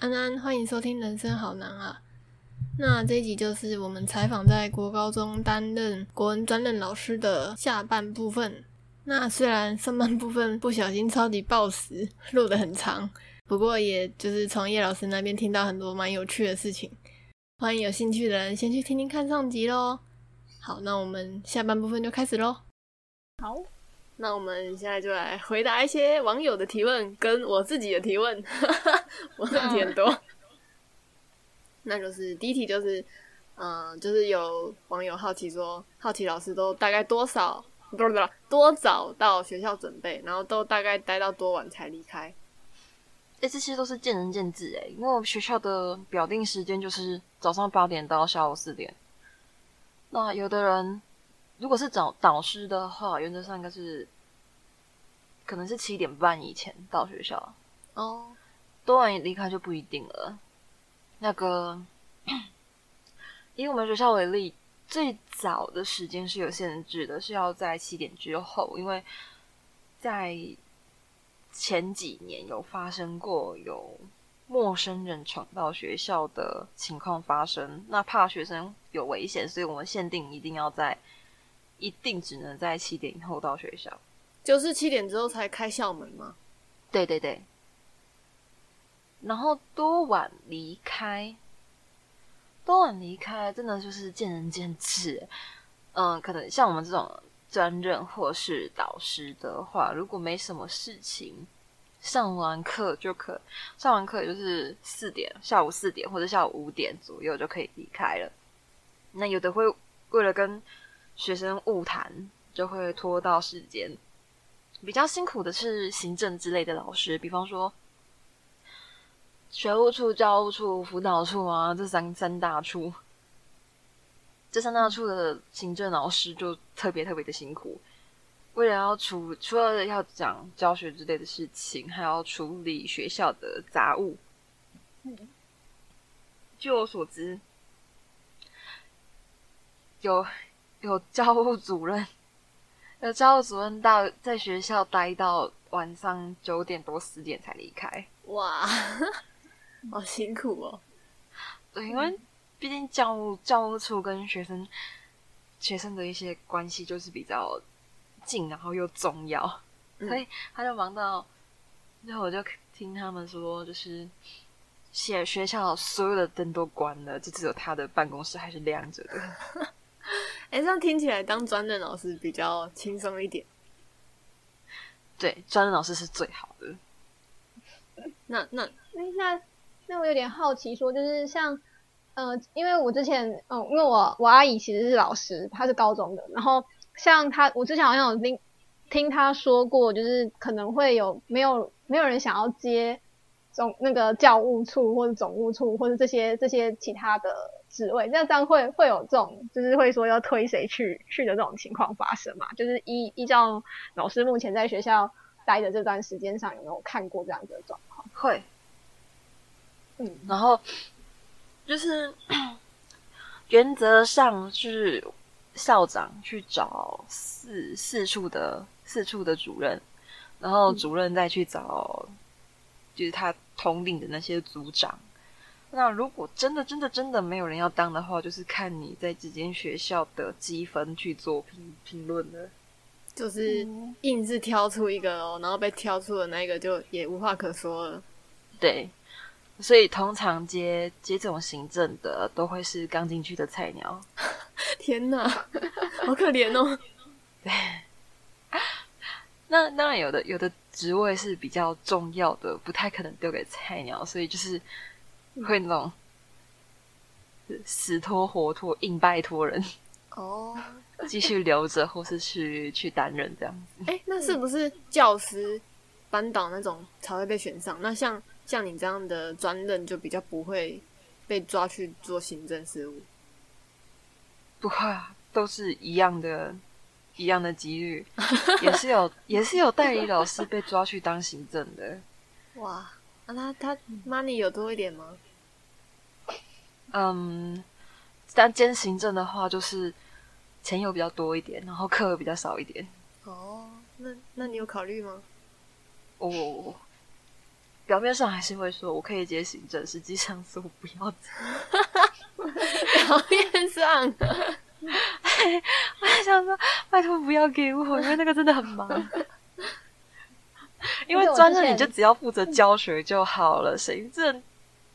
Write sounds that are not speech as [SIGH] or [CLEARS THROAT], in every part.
安安，欢迎收听《人生好难啊》。那这一集就是我们采访在国高中担任国文专任老师的下半部分。那虽然上半部分不小心超级爆食，录得很长，不过也就是从叶老师那边听到很多蛮有趣的事情。欢迎有兴趣的人先去听听看上集喽。好，那我们下半部分就开始喽。好，那我们现在就来回答一些网友的提问，跟我自己的提问。[LAUGHS] 我问题很多。嗯、那就是第一题，就是嗯，就是有网友好奇说，好奇老师都大概多少，不是不是多早到学校准备，然后都大概待到多晚才离开？哎、欸，这些都是见仁见智哎，因为我们学校的表定时间就是早上八点到下午四点。那有的人如果是找导师的话，原则上应该是可能是七点半以前到学校哦，多晚离开就不一定了。那个 [CLEARS THROAT] 以我们学校为例，最早的时间是有限制的，是要在七点之后，因为在。前几年有发生过有陌生人闯到学校的情况发生，那怕学生有危险，所以我们限定一定要在，一定只能在七点以后到学校，就是七点之后才开校门吗？对对对。然后多晚离开，多晚离开真的就是见仁见智。嗯，可能像我们这种。专任或是导师的话，如果没什么事情，上完课就可上完课，也就是四点，下午四点或者下午五点左右就可以离开了。那有的会为了跟学生误谈，就会拖到时间。比较辛苦的是行政之类的老师，比方说学务处、教务处、辅导处啊，这三三大处。这三大处的行政老师就特别特别的辛苦，为了要处除了要讲教学之类的事情，还要处理学校的杂物。嗯，据我所知，有有教务主任，有教务主任到在学校待到晚上九点多十点才离开。哇，[LAUGHS] 好辛苦哦。对，因为。毕竟教务教务处跟学生学生的一些关系就是比较近，然后又重要，嗯、所以他就忙到，然后我就听他们说，就是写学校所有的灯都关了，就只有他的办公室还是亮着的。[LAUGHS] 哎、欸，这样听起来当专任老师比较轻松一点。对，专任老师是最好的。那那那那我有点好奇，说就是像。嗯、呃，因为我之前，嗯，因为我我阿姨其实是老师，她是高中的。然后像她，我之前好像有听听她说过，就是可能会有没有没有人想要接总那个教务处或者总务处或者这些这些其他的职位，那这样会会有这种就是会说要推谁去去的这种情况发生嘛？就是依依照老师目前在学校待的这段时间上，有没有看过这样的状况？会，嗯，然后。就是 [COUGHS] 原则上是校长去找四四处的四处的主任，然后主任再去找就是他统领的那些组长。那如果真的真的真的没有人要当的话，就是看你在这间学校的积分去做评评论的，就是硬是挑出一个哦，然后被挑出的那个就也无话可说了，对。所以通常接接这种行政的都会是刚进去的菜鸟。[LAUGHS] 天哪，好可怜哦。[LAUGHS] 对，那当然有的有的职位是比较重要的，不太可能丢给菜鸟，所以就是会那种死拖活拖、硬拜托人哦，继续留着或是去去担任这样子。哎、欸，那是不是教师班导那种才会被选上？那像。像你这样的专任就比较不会被抓去做行政事务，不会啊，都是一样的，一样的几率，[LAUGHS] 也是有也是有代理老师被抓去当行政的。哇，那、啊、他他 money 有多一点吗？嗯，但兼行政的话，就是钱有比较多一点，然后课比较少一点。哦，那那你有考虑吗？哦。表面上还是会说我可以接行政，实际上是我不要。[LAUGHS] 表面上，[LAUGHS] 我还想说，拜托不要给我，因为那个真的很忙。因为专任你就只要负责教学就好了，行政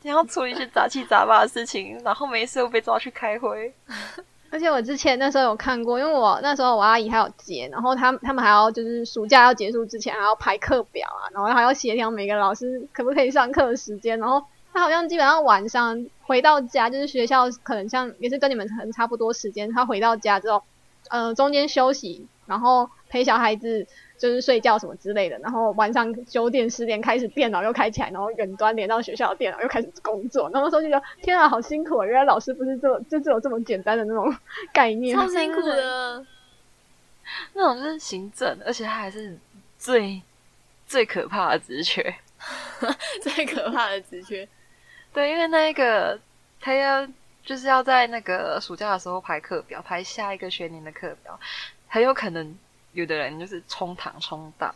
你要处理一些杂七杂八的事情，然后没事又被抓去开会。[LAUGHS] 而且我之前那时候有看过，因为我那时候我阿姨还有接，然后他们他们还要就是暑假要结束之前还要排课表啊，然后还要协调每个老师可不可以上课的时间，然后他好像基本上晚上回到家，就是学校可能像也是跟你们可能差不多时间，他回到家之后，呃中间休息，然后陪小孩子。就是睡觉什么之类的，然后晚上九点十点开始电脑又开起来，然后远端连到学校的电脑又开始工作，然后那时候就觉得天啊，好辛苦啊！原来老师不是这就只有这么简单的那种概念，超辛苦的。[LAUGHS] 那种就是行政，而且他还是最最可怕的职缺，[LAUGHS] 最可怕的职缺。对，因为那一个他要就是要在那个暑假的时候排课表，排下一个学年的课表，很有可能。有的人就是冲堂冲到，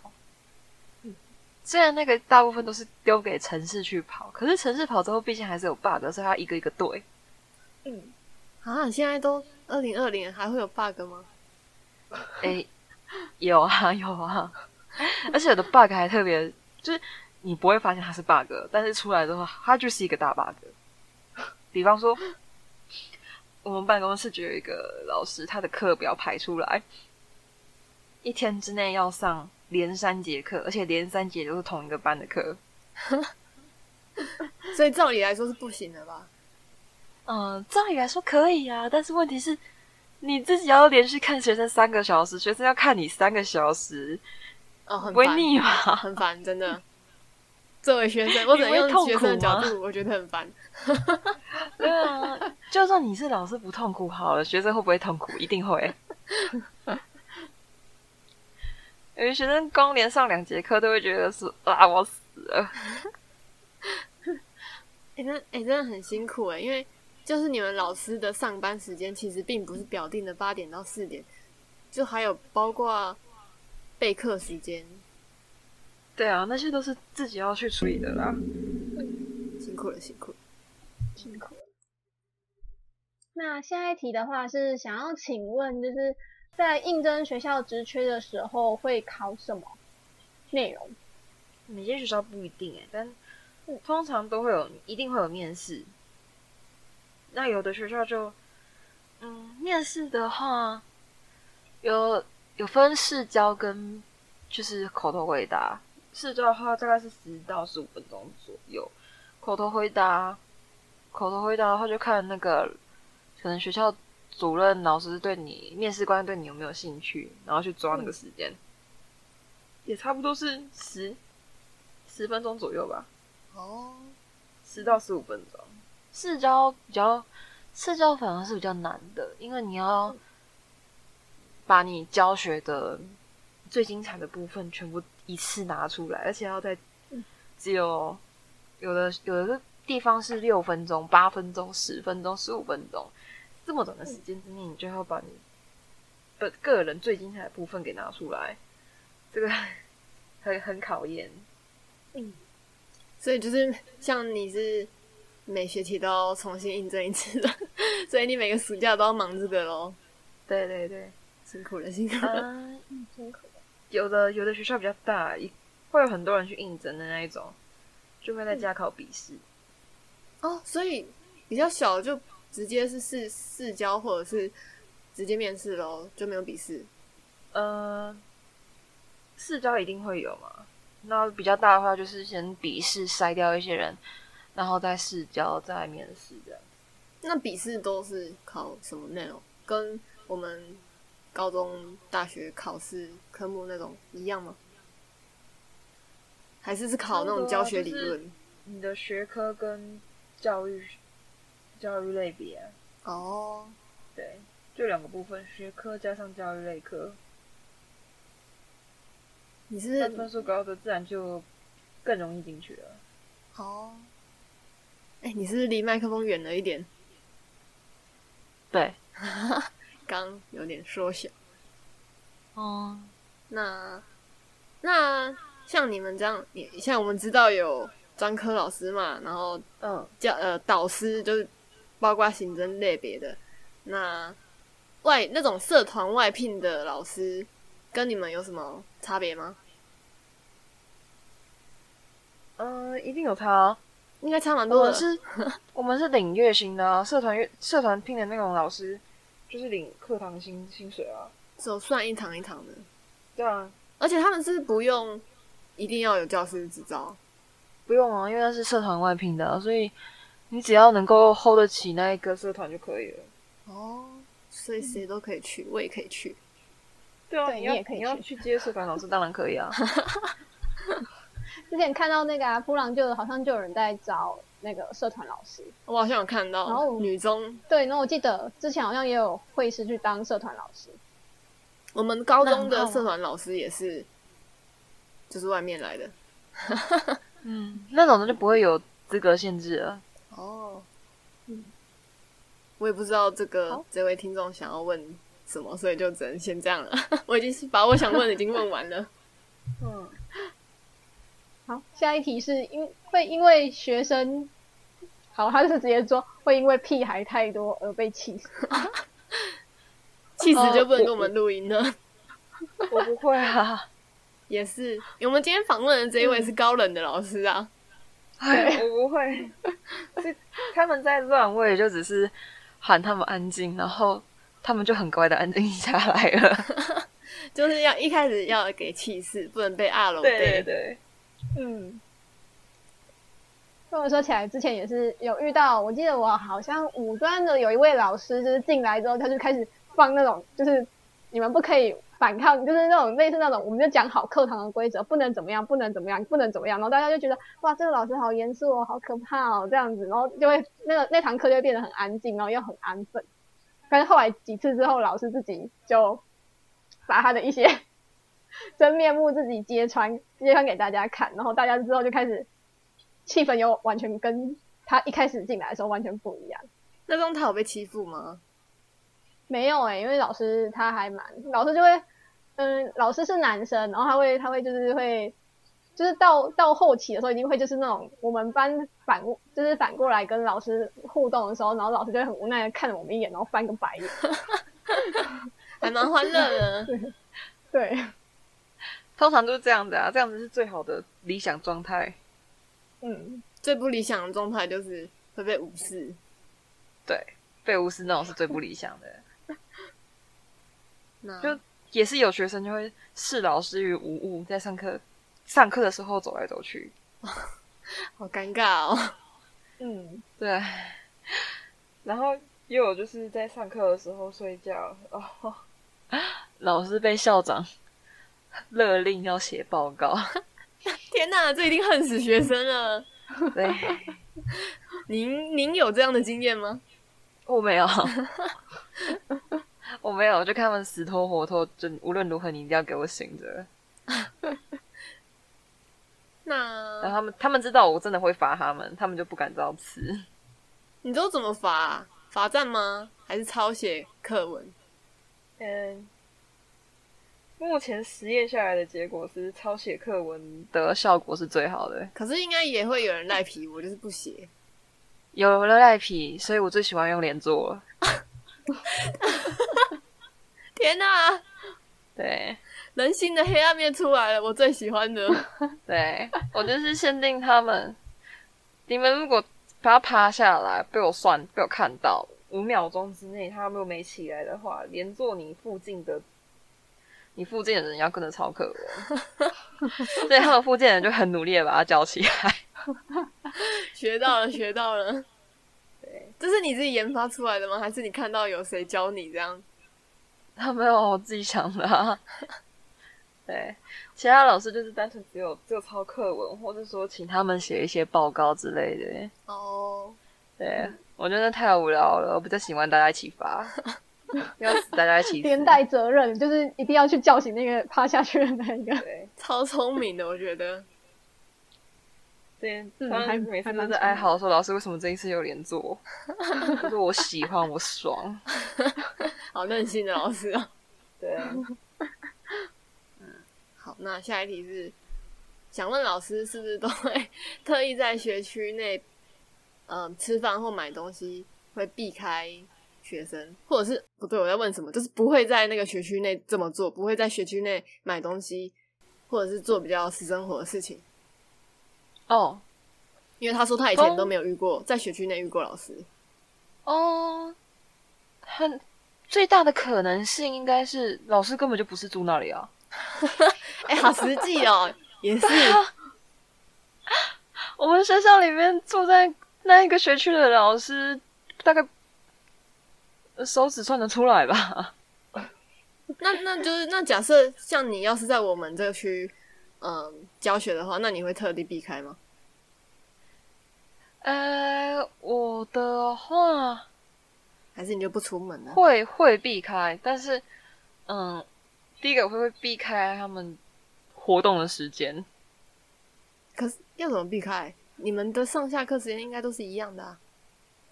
虽然那个大部分都是丢给城市去跑，可是城市跑之后，毕竟还是有 bug，所以他一个一个对。嗯，啊，现在都二零二零，还会有 bug 吗？哎、欸，有啊有啊，而且有的 bug 还特别，就是你不会发现它是 bug，但是出来之后，它就是一个大 bug。比方说，我们办公室就有一个老师，他的课表排出来。一天之内要上连三节课，而且连三节都是同一个班的课，[LAUGHS] 所以照理来说是不行的吧？嗯，照理来说可以啊，但是问题是你自己要连续看学生三个小时，学生要看你三个小时，哦，很不会腻吗？很烦，真的。作为学生，我只能用学生的角度，我觉得很烦。对啊，就算你是老师不痛苦好了，学生会不会痛苦？一定会。[LAUGHS] 有些学生刚连上两节课，都会觉得是啊，我死了。哎、欸，那哎、欸，真的很辛苦哎，因为就是你们老师的上班时间其实并不是表定的八点到四点，就还有包括备课时间。对啊，那些都是自己要去处理的啦。辛苦了，辛苦了，辛苦了。那下一题的话是想要请问，就是。在应征学校职缺的时候会考什么内容？每间学校不一定诶，但通常都会有，一定会有面试。那有的学校就，嗯，面试的话有有分试教跟就是口头回答。试教的话大概是十到十五分钟左右，口头回答，口头回答的话就看那个可能学校。主任老师对你，面试官对你有没有兴趣，然后去抓那个时间，嗯、也差不多是十十分钟左右吧。哦，十到十五分钟。试教比较，试教反而是比较难的，因为你要把你教学的最精彩的部分全部一次拿出来，而且要在只有有的有的地方是六分钟、八分钟、十分钟、十五分钟。这么短的时间之内，你就要把你的个人最精彩的部分给拿出来，这个 [LAUGHS] 很很考验。嗯，所以就是像你是每学期都要重新印证一次的，[LAUGHS] 所以你每个暑假都要忙这个喽。对对对，辛苦了，辛苦了，嗯，辛苦了。有的有的学校比较大，会有很多人去应征的那一种，就会在家考笔试。嗯。哦，所以比较小就。直接是试试教，或者是直接面试咯，就没有笔试。呃，试教一定会有嘛？那比较大的话，就是先笔试筛掉一些人，然后再试教，再面试这样。那笔试都是考什么内容？跟我们高中、大学考试科目那种一样吗？还是是考那种教学理论？你的学科跟教育。教育类别哦，oh. 对，就两个部分，学科加上教育类科。你是分数高的，自然就更容易进去了。哦，哎，你是不是离麦克风远了一点？对，[LAUGHS] 刚有点缩小。哦、oh.，那那像你们这样，你像我们知道有专科老师嘛，然后嗯，教呃导师就是包括行政类别的。那外那种社团外聘的老师，跟你们有什么差别吗？嗯、呃，一定有差、啊，应该差蛮多的。我们是，[LAUGHS] 我们是领月薪的、啊，社团月社团聘的那种老师，就是领课堂薪薪水啊，只有算一堂一堂的。对啊，而且他们是不用一定要有教师执照，不用啊，因为那是社团外聘的、啊，所以你只要能够 hold 得起那一个社团就可以了。哦，所以谁都可以去，我也可以去。对啊，对你你也可以去你要去接社团老师，当然可以啊。[LAUGHS] 之前看到那个啊，噗浪就好像就有人在找那个社团老师，我好像有看到，然后女中，对，然后我记得之前好像也有会师去当社团老师。我们高中的社团老师也是，就是外面来的。[LAUGHS] 嗯，那种的就不会有资格限制了。我也不知道这个这位听众想要问什么，所以就只能先这样了。[LAUGHS] 我已经是把我想问的已经问完了。嗯，好，下一题是因会因为学生，好，他就是直接说会因为屁孩太多而被气死。[LAUGHS] 气死就不能跟我们录音了。我不会啊，[LAUGHS] 也是，我们今天访问的这一位是高冷的老师啊。哎，我不会。是他们在乱，我也就只是喊他们安静，然后他们就很乖的安静下来了。[LAUGHS] 就是要一开始要给气势，不能被二楼对对对，嗯。跟我说起来，之前也是有遇到，我记得我好像五专的有一位老师，就是进来之后他就开始放那种，就是你们不可以反抗，就是那种类似那种，我们就讲好课堂的规则，不能怎么样，不能怎么样，不能怎么样，然后大家就觉得哇，这个老师好严肃哦，好可怕哦，这样子，然后就会那个那堂课就变得很安静，然后又很安分。但是后来几次之后，老师自己就把他的一些 [LAUGHS] 真面目自己揭穿，揭穿给大家看，然后大家之后就开始气氛又完全跟他一开始进来的时候完全不一样。那这样他有被欺负吗？没有诶、欸，因为老师他还蛮，老师就会，嗯，老师是男生，然后他会，他会就是会，就是到到后期的时候，一定会就是那种我们班反，就是反过来跟老师互动的时候，然后老师就会很无奈的看了我们一眼，然后翻个白眼，[LAUGHS] 还蛮欢乐的。[LAUGHS] 对，通常都是这样子啊，这样子是最好的理想状态。嗯，最不理想的状态就是会被无视。对，被无视那种是最不理想的。那就也是有学生就会视老师于无物，在上课上课的时候走来走去，[LAUGHS] 好尴尬哦。嗯，对。[LAUGHS] 然后又有就是在上课的时候睡觉哦，[LAUGHS] 老师被校长勒令要写报告。天哪，这一定恨死学生了。对，您您有这样的经验吗？我没有。[LAUGHS] 我没有，我就看他们死拖活拖，就无论如何你一定要给我醒着。[LAUGHS] 那然后他们他们知道我真的会罚他们，他们就不敢造次。[LAUGHS] 你都怎么罚啊？罚站吗？还是抄写课文？嗯，目前实验下来的结果是抄写课文的效果是最好的。可是应该也会有人赖皮，我就是不写。有了赖皮，所以我最喜欢用连坐了。天哪！对，人性的黑暗面出来了，我最喜欢的。[LAUGHS] 对，我就是限定他们，你们如果把他趴下来，被我算，被我看到五秒钟之内他们没起来的话，连坐你附近的，你附近的人要跟着抄课文，[LAUGHS] 所以他们附近的人就很努力的把他叫起来。学到了，学到了。[LAUGHS] 对，这是你自己研发出来的吗？还是你看到有谁教你这样？他没有，我自己想的啊。[LAUGHS] 对，其他老师就是单纯只有只有抄课文，或者说请他们写一些报告之类的。哦，oh. 对，我觉得太无聊了，我比较喜欢大家一起发，[LAUGHS] 要死大家一起死。连带责任就是一定要去叫醒那个趴下去的那一个。对，超聪明的，我觉得。对，嗯，他们每次都在哀嚎说：“老师，为什么这一次又连坐？”我说：“我喜欢，我爽。[LAUGHS] ”好任性的老师啊！[LAUGHS] 对啊。嗯，好，那下一题是：想问老师是不是都会 [LAUGHS] 特意在学区内，嗯，吃饭或买东西会避开学生，或者是不对，我在问什么？就是不会在那个学区内这么做，不会在学区内买东西，或者是做比较私生活的事情。哦，因为他说他以前都没有遇过，在学区内遇过老师。哦，很最大的可能性应该是老师根本就不是住那里啊。[LAUGHS] 哎、欸，好实际哦。[LAUGHS] 也是，[LAUGHS] 我们学校里面住在那一个学区的老师，大概手指算得出来吧。那那就是那假设像你要是在我们这个区，嗯，教学的话，那你会特地避开吗？呃，我的话，还是你就不出门呢？会会避开，但是，嗯，第一个我会会避开他们。活动的时间，可是要怎么避开？你们的上下课时间应该都是一样的啊！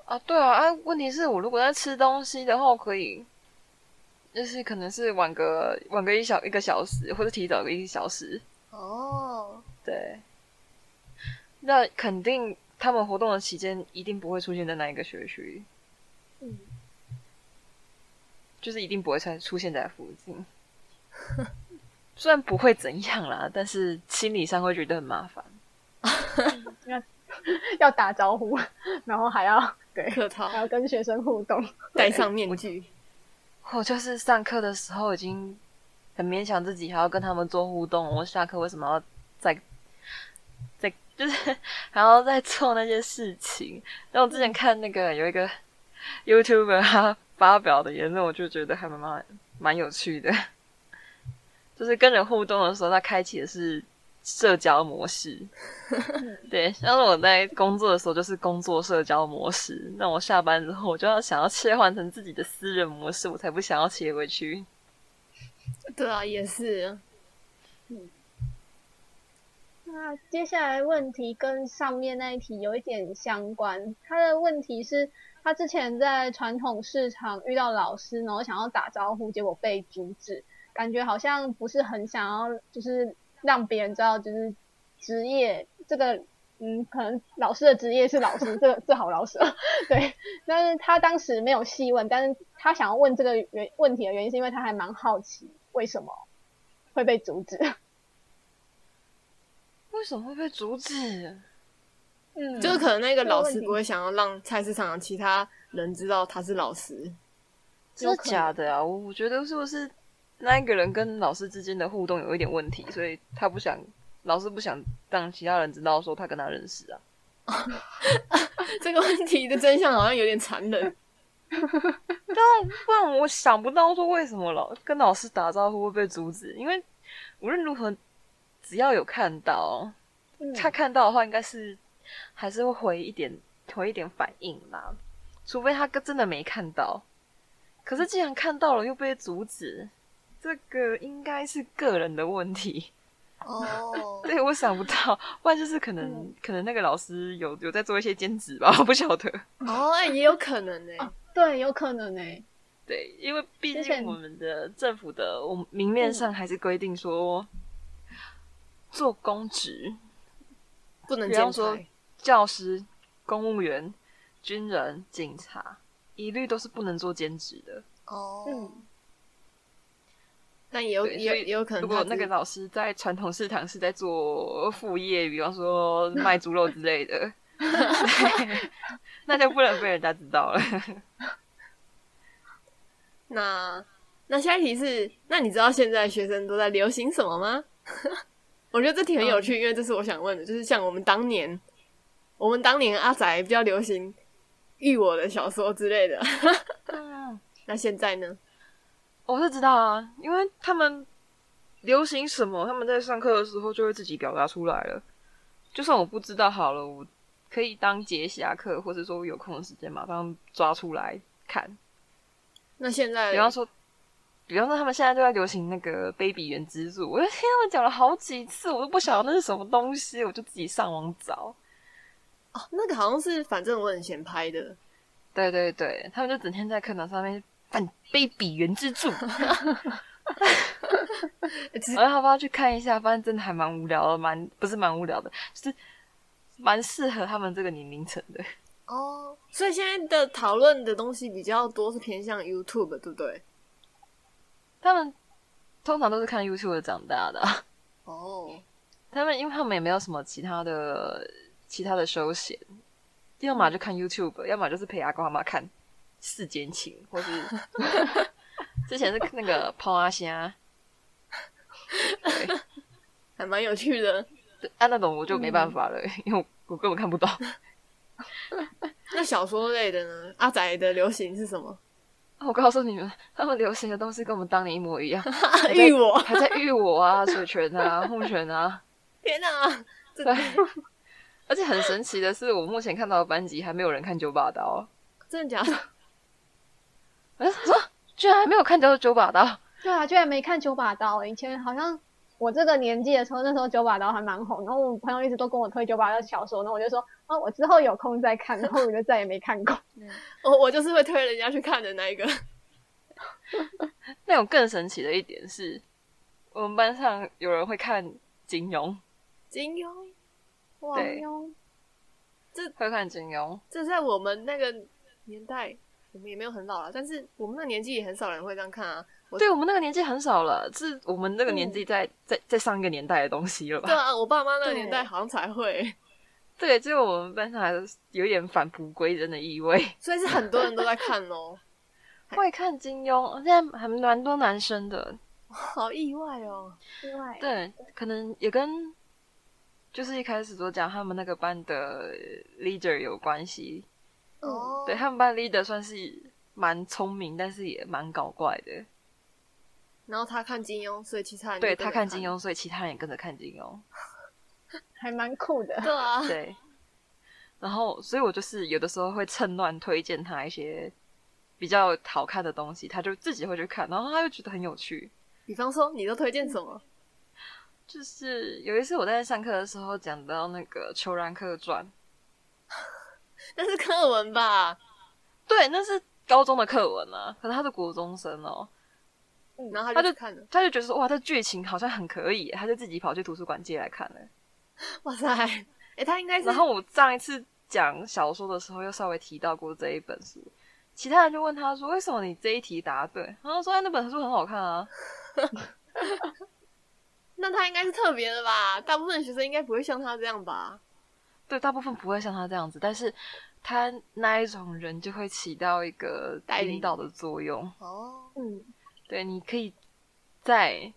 啊，对啊，啊，问题是我如果在吃东西的话，我可以，就是可能是晚个晚个一小一个小时，或者提早个一个小时。哦，对，那肯定他们活动的期间一定不会出现在那一个学区，嗯，就是一定不会再出现在附近。虽然不会怎样啦，但是心理上会觉得很麻烦。[LAUGHS] 要要打招呼，然后还要对客套，还要跟学生互动，戴上面具。我就是上课的时候已经很勉强自己，还要跟他们做互动。我下课为什么要再再就是 [LAUGHS] 还要再做那些事情？然后我之前看那个有一个 YouTuber 他发表的言论，我就觉得还蛮蛮蛮有趣的。[LAUGHS] 就是跟人互动的时候，他开启的是社交模式。[LAUGHS] 对，像是我在工作的时候，就是工作社交模式。那我下班之后，我就要想要切换成自己的私人模式，我才不想要切回去。[LAUGHS] 对啊，也是。嗯。那接下来问题跟上面那一题有一点相关。他的问题是，他之前在传统市场遇到老师，然后想要打招呼，结果被阻止。感觉好像不是很想要，就是让别人知道，就是职业这个，嗯，可能老师的职业是老师，这这好老师，[LAUGHS] 对。但是他当时没有细问，但是他想要问这个原问题的原因，是因为他还蛮好奇为什么会被阻止。[LAUGHS] 为什么会被阻止？嗯，就是可能那个老师不会想要让菜市场的其他人知道他是老师，真的假的啊？我我觉得是不是？那一个人跟老师之间的互动有一点问题，所以他不想，老师不想让其他人知道说他跟他认识啊。[LAUGHS] 这个问题的真相好像有点残忍。[LAUGHS] 对，不然我想不到说为什么老跟老师打招呼会被阻止，因为无论如何，只要有看到，他看到的话，应该是还是会回一点，回一点反应啦。除非他真的没看到，可是既然看到了又被阻止。这个应该是个人的问题 [LAUGHS] 哦，oh. 对，我想不到，不然就是可能、嗯、可能那个老师有有在做一些兼职吧，我不晓得。哦，哎，也有可能呢、啊，对，有可能呢。对，因为毕竟我们的政府的我们明面上还是规定说，嗯、做公职不能，比方说教师、公务员、军人、警察，一律都是不能做兼职的。哦、oh. 嗯。但也有也也有可能，如果那个老师在传统市场是在做副业，比方说卖猪肉之类的，[LAUGHS] [LAUGHS] 那就不能被人家知道了。那那下一题是，那你知道现在学生都在流行什么吗？[LAUGHS] 我觉得这题很有趣，嗯、因为这是我想问的，就是像我们当年，我们当年阿宅比较流行育我的小说之类的。那现在呢？我是知道啊，因为他们流行什么，他们在上课的时候就会自己表达出来了。就算我不知道好了，我可以当节下课，或者说有空的时间马上抓出来看。那现在，比方说，比方说他们现在就在流行那个 Baby 原之助，我就听他们讲了好几次，我都不晓得那是什么东西，我就自己上网找。哦，那个好像是反正我很闲拍的。对对对，他们就整天在课堂上面。扮 baby 原之助，我要不要去看一下？发现真的还蛮无聊的，蛮不是蛮无聊的，就是蛮适合他们这个年龄层的。哦，所以现在的讨论的东西比较多是偏向 YouTube，对不对？他们通常都是看 YouTube 长大的。哦，他们因为他们也没有什么其他的其他的休闲，要么就看 YouTube，要么就是陪阿公阿妈看《世间情》，或是 [LAUGHS] 之前是那个抛阿虾，[LAUGHS] 对，还蛮有趣的。按、啊、那种我就没办法了，嗯、[LAUGHS] 因为我我根本看不懂。[LAUGHS] 那小说类的呢？阿仔的流行是什么？我告诉你们，他们流行的东西跟我们当年一模一样。育我，还在育我啊，水泉啊，护泉啊！[LAUGHS] 天哪！对，而且很神奇的是，我目前看到的班级还没有人看九把刀。真的假的？哎，什么？居然还没有看到九把刀？对啊，居然没看九把刀。以前好像。我这个年纪的时候，那时候九把刀还蛮红，然后我朋友一直都跟我推九把刀小说，然后我就说，哦，我之后有空再看，然后我就再也没看过。[LAUGHS] 我我就是会推人家去看的那一个。[LAUGHS] 那种更神奇的一点是，我们班上有人会看金庸。金庸，哇，对，这会看金庸，这在我们那个年代，我们也没有很老了，但是我们那年纪也很少人会这样看啊。我对我们那个年纪很少了，是我们那个年纪在、嗯、在在上一个年代的东西了吧？对啊，我爸妈那个年代好像才会。对，只有我们班上还是有点返璞归真的意味，[LAUGHS] 所以是很多人都在看哦。[LAUGHS] 会看金庸，现在还蛮多男生的，[LAUGHS] 好意外哦，意外。对，可能也跟就是一开始所讲他们那个班的 leader 有关系。哦，对他们班 leader 算是蛮聪明，但是也蛮搞怪的。然后他看金庸，所以其他人对他看金庸，所以其他人也跟着看金庸，[LAUGHS] 还蛮酷的。对啊，对。然后，所以我就是有的时候会趁乱推荐他一些比较好看的东西，他就自己会去看，然后他就觉得很有趣。比方说，你都推荐什么？[LAUGHS] 就是有一次我在上课的时候讲到那个《虬髯客传》，[LAUGHS] 那是课文吧？对，那是高中的课文啊，可是他是国中生哦。嗯、然后他就看了，他就觉得说哇，这剧情好像很可以，他就自己跑去图书馆借来看了。[LAUGHS] 哇塞，哎、欸，他应该是。然后我上一次讲小说的时候，又稍微提到过这一本书，其他人就问他说：“为什么你这一题答对？”然后说：“哎，那本书很好看啊。[LAUGHS] [LAUGHS] ”那他应该是特别的吧？大部分学生应该不会像他这样吧？对，大部分不会像他这样子，但是他那一种人就会起到一个引导的作用。哦，嗯。对，你可以在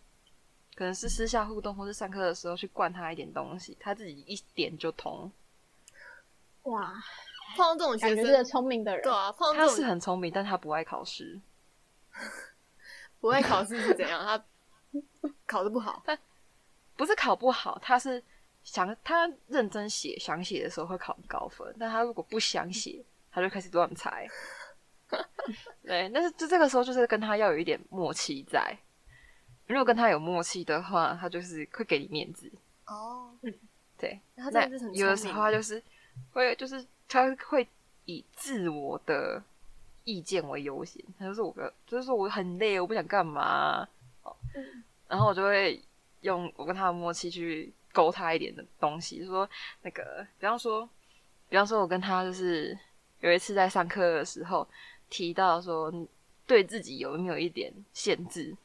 可能是私下互动，或是上课的时候去灌他一点东西，他自己一点就通。哇，碰到这种学生是聪明的人，对啊，碰到他是很聪明，但他不爱考试。[LAUGHS] 不爱考试是怎样？他 [LAUGHS] 考得不好？他不是考不好，他是想他认真写，想写的时候会考高分，但他如果不想写，他就开始乱猜。[LAUGHS] 对，但是就这个时候，就是跟他要有一点默契在。如果跟他有默契的话，他就是会给你面子。哦，对，那他是很有的时候他就是会，就是他会以自我的意见为优先。他就是我，就是说我很累，我不想干嘛。哦，然后我就会用我跟他的默契去勾他一点的东西，就是说那个，比方说，比方说我跟他就是有一次在上课的时候。提到说对自己有没有一点限制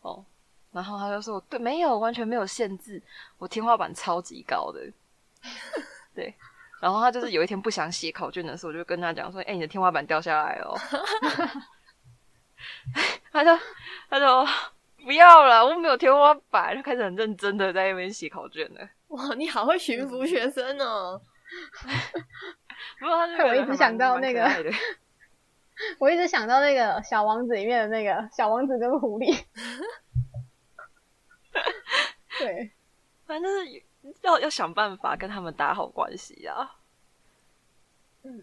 哦，然后他就说对，没有，完全没有限制，我天花板超级高的，[LAUGHS] 对。然后他就是有一天不想写考卷的时候，我就跟他讲说：“哎、欸，你的天花板掉下来了。[LAUGHS] ”他就他说不要了，我没有天花板，就开始很认真的在那边写考卷了。哇，你好会驯服学生哦！不过他就 [LAUGHS] 我一直想到那个。[LAUGHS] 我一直想到那个小王子里面的那个小王子跟狐狸，[LAUGHS] 对，反正是要要想办法跟他们打好关系啊。嗯，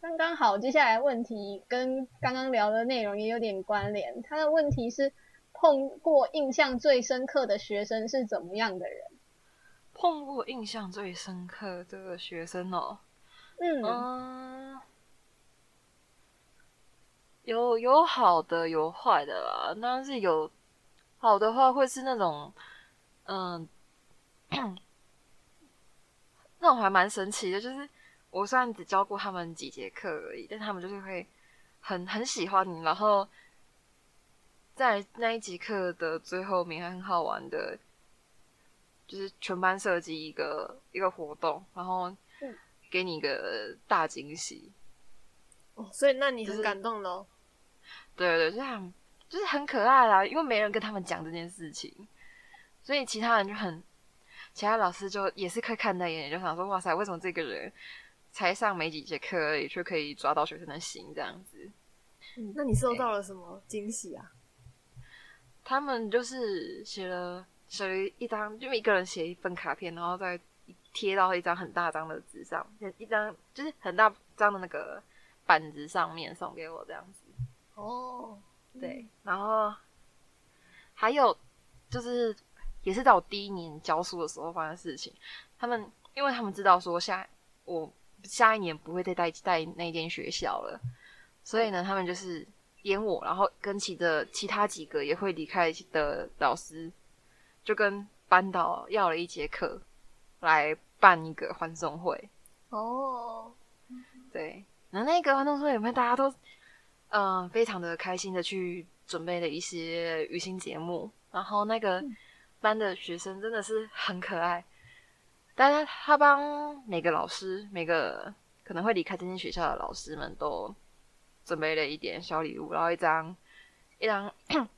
刚刚好，接下来问题跟刚刚聊的内容也有点关联。他的问题是碰过印象最深刻的学生是怎么样的人？碰过印象最深刻的学生哦，嗯。嗯有有好的有坏的啦，但是有好的话会是那种，嗯，[CLEARS THROAT] 那种还蛮神奇的，就是我虽然只教过他们几节课而已，但他们就是会很很喜欢你，然后在那一节课的最后面还很好玩的，就是全班设计一个一个活动，然后给你一个大惊喜。哦，所以那你很感动喽？对对对，就很就是很可爱啦，因为没人跟他们讲这件事情，所以其他人就很，其他老师就也是可以看在眼里，就想说哇塞，为什么这个人才上没几节课而已，却可以抓到学生的心这样子？嗯，那你收到了什么惊喜啊？他们就是写了写了一张，就一个人写一份卡片，然后再贴到一张很大张的纸上，一张就是很大张的那个。板子上面送给我这样子哦，对，然后还有就是也是在我第一年教书的时候发生的事情。他们因为他们知道说下我下一年不会再带带那间学校了，所以呢，他们就是点我，然后跟其的其他几个也会离开的老师，就跟班导要了一节课来办一个欢送会哦，对。然后那个欢送会里面，大家都嗯、呃、非常的开心的去准备了一些娱乐节目。然后那个班的学生真的是很可爱，大家他帮每个老师，每个可能会离开这间学校的老师们都准备了一点小礼物，然后一张一张 [COUGHS]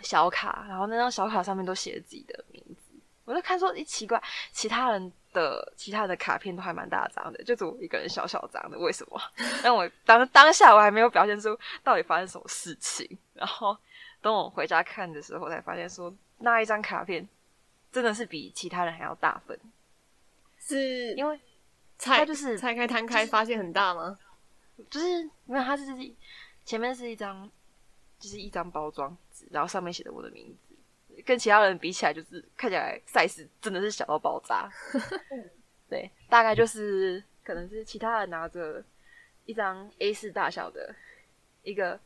小卡，然后那张小卡上面都写了自己的名字。我就看说，咦奇怪，其他人。的其他的卡片都还蛮大张的，就只有我一个人小小张的，为什么？[LAUGHS] 但我当当下我还没有表现出到底发生什么事情，然后等我回家看的时候，才发现说那一张卡片真的是比其他人还要大份，是因为拆它就是拆开摊开发现很大吗？就是没有，它是前面是一张，就是一张包装纸，然后上面写的我的名字。跟其他人比起来，就是看起来 size 真的是小到爆炸。[LAUGHS] 对，大概就是可能是其他人拿着一张 A 四大小的一个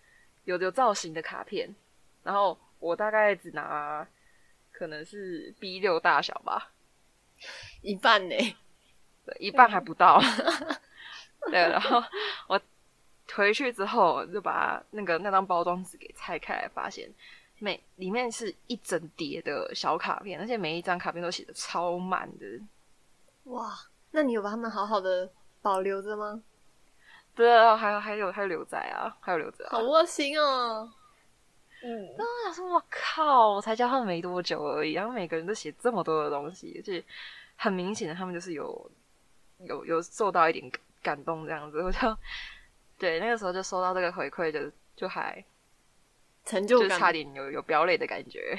有有造型的卡片，然后我大概只拿可能是 B 六大小吧，一半呢，对，一半还不到。[LAUGHS] 对，然后我回去之后就把那个那张包装纸给拆开来，发现。每里面是一整叠的小卡片，而且每一张卡片都写的超满的。哇，那你有把它们好好的保留着吗？对啊，还有还有还有留着啊，还有留着啊。好窝心哦。嗯，那我想说，我靠，我才交换没多久而已，然后每个人都写这么多的东西，而且很明显的，他们就是有有有受到一点感动这样子。我就对那个时候就收到这个回馈，就就还。成就感就差点有有飙泪的感觉，